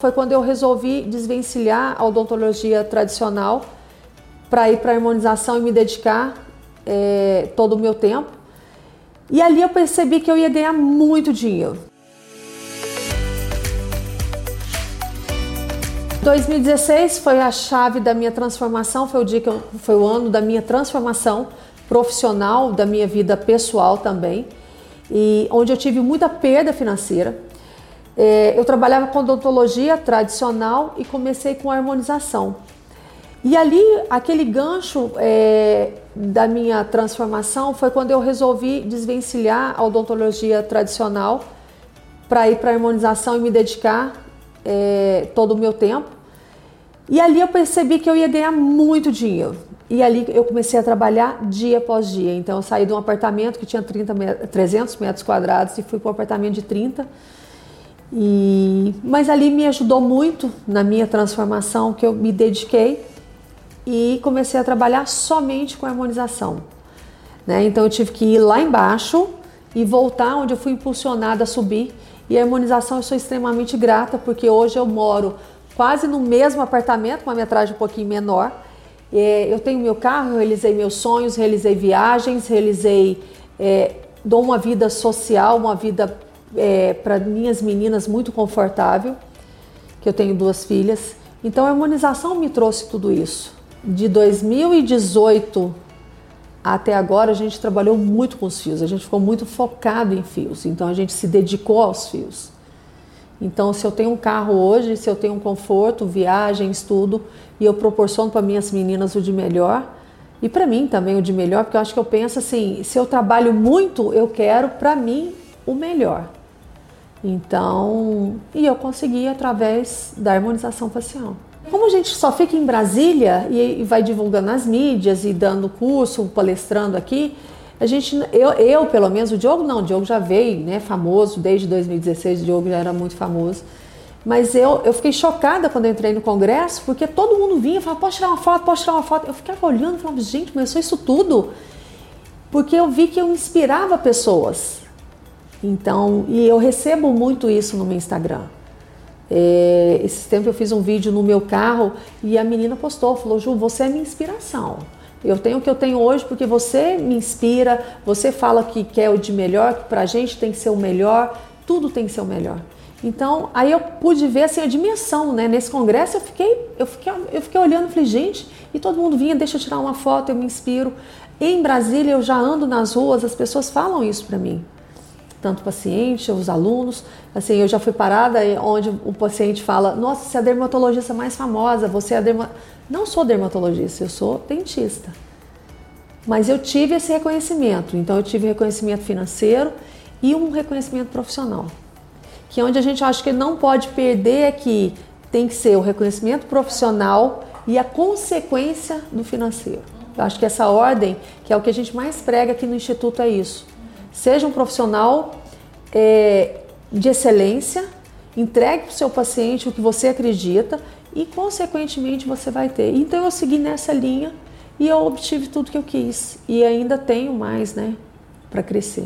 Foi quando eu resolvi desvencilhar a odontologia tradicional para ir para a harmonização e me dedicar é, todo o meu tempo. E ali eu percebi que eu ia ganhar muito dinheiro. 2016 foi a chave da minha transformação, foi o dia que eu, foi o ano da minha transformação profissional, da minha vida pessoal também, e onde eu tive muita perda financeira. É, eu trabalhava com odontologia tradicional e comecei com harmonização. E ali, aquele gancho é, da minha transformação foi quando eu resolvi desvencilhar a odontologia tradicional para ir para a harmonização e me dedicar é, todo o meu tempo. E ali eu percebi que eu ia ganhar muito dinheiro. E ali eu comecei a trabalhar dia após dia. Então eu saí de um apartamento que tinha 30, 300 metros quadrados e fui para um apartamento de 30 e, mas ali me ajudou muito na minha transformação, que eu me dediquei e comecei a trabalhar somente com harmonização. Né? Então eu tive que ir lá embaixo e voltar onde eu fui impulsionada a subir. E a harmonização eu sou extremamente grata, porque hoje eu moro quase no mesmo apartamento, uma metragem um pouquinho menor. É, eu tenho meu carro, realizei meus sonhos, realizei viagens, realizei, é, dou uma vida social, uma vida é, para minhas meninas muito confortável, que eu tenho duas filhas. Então a harmonização me trouxe tudo isso. De 2018 até agora a gente trabalhou muito com os fios, a gente ficou muito focado em fios, então a gente se dedicou aos fios. Então, se eu tenho um carro hoje, se eu tenho um conforto, viagens, tudo, e eu proporciono para minhas meninas o de melhor, e para mim também o de melhor, porque eu acho que eu penso assim: se eu trabalho muito, eu quero para mim o melhor. Então, e eu consegui através da harmonização facial. Como a gente só fica em Brasília e vai divulgando nas mídias e dando curso, palestrando aqui, a gente, eu, eu pelo menos, o Diogo não, o Diogo já veio, né, famoso, desde 2016 o Diogo já era muito famoso. Mas eu, eu fiquei chocada quando entrei no congresso, porque todo mundo vinha e falava, posso tirar uma foto, posso tirar uma foto. Eu ficava olhando e falava, gente, mas eu sou isso tudo. Porque eu vi que eu inspirava pessoas. Então, e eu recebo muito isso no meu Instagram. É, esse tempo eu fiz um vídeo no meu carro e a menina postou, falou, Ju, você é minha inspiração. Eu tenho o que eu tenho hoje porque você me inspira, você fala que quer o de melhor, que pra gente tem que ser o melhor, tudo tem que ser o melhor. Então, aí eu pude ver assim, a dimensão, né? Nesse congresso eu fiquei, eu fiquei, eu fiquei olhando falei, gente, e todo mundo vinha, deixa eu tirar uma foto, eu me inspiro. Em Brasília eu já ando nas ruas, as pessoas falam isso para mim tanto o paciente, os alunos. Assim, eu já fui parada onde o paciente fala: Nossa, você é a dermatologista mais famosa, você é a derma... Não sou dermatologista, eu sou dentista. Mas eu tive esse reconhecimento. Então, eu tive reconhecimento financeiro e um reconhecimento profissional. Que é onde a gente acha que não pode perder é que tem que ser o reconhecimento profissional e a consequência do financeiro. Eu acho que essa ordem, que é o que a gente mais prega aqui no Instituto, é isso Seja um profissional é, de excelência, entregue para o seu paciente o que você acredita e, consequentemente, você vai ter. Então, eu segui nessa linha e eu obtive tudo que eu quis e ainda tenho mais, né, para crescer.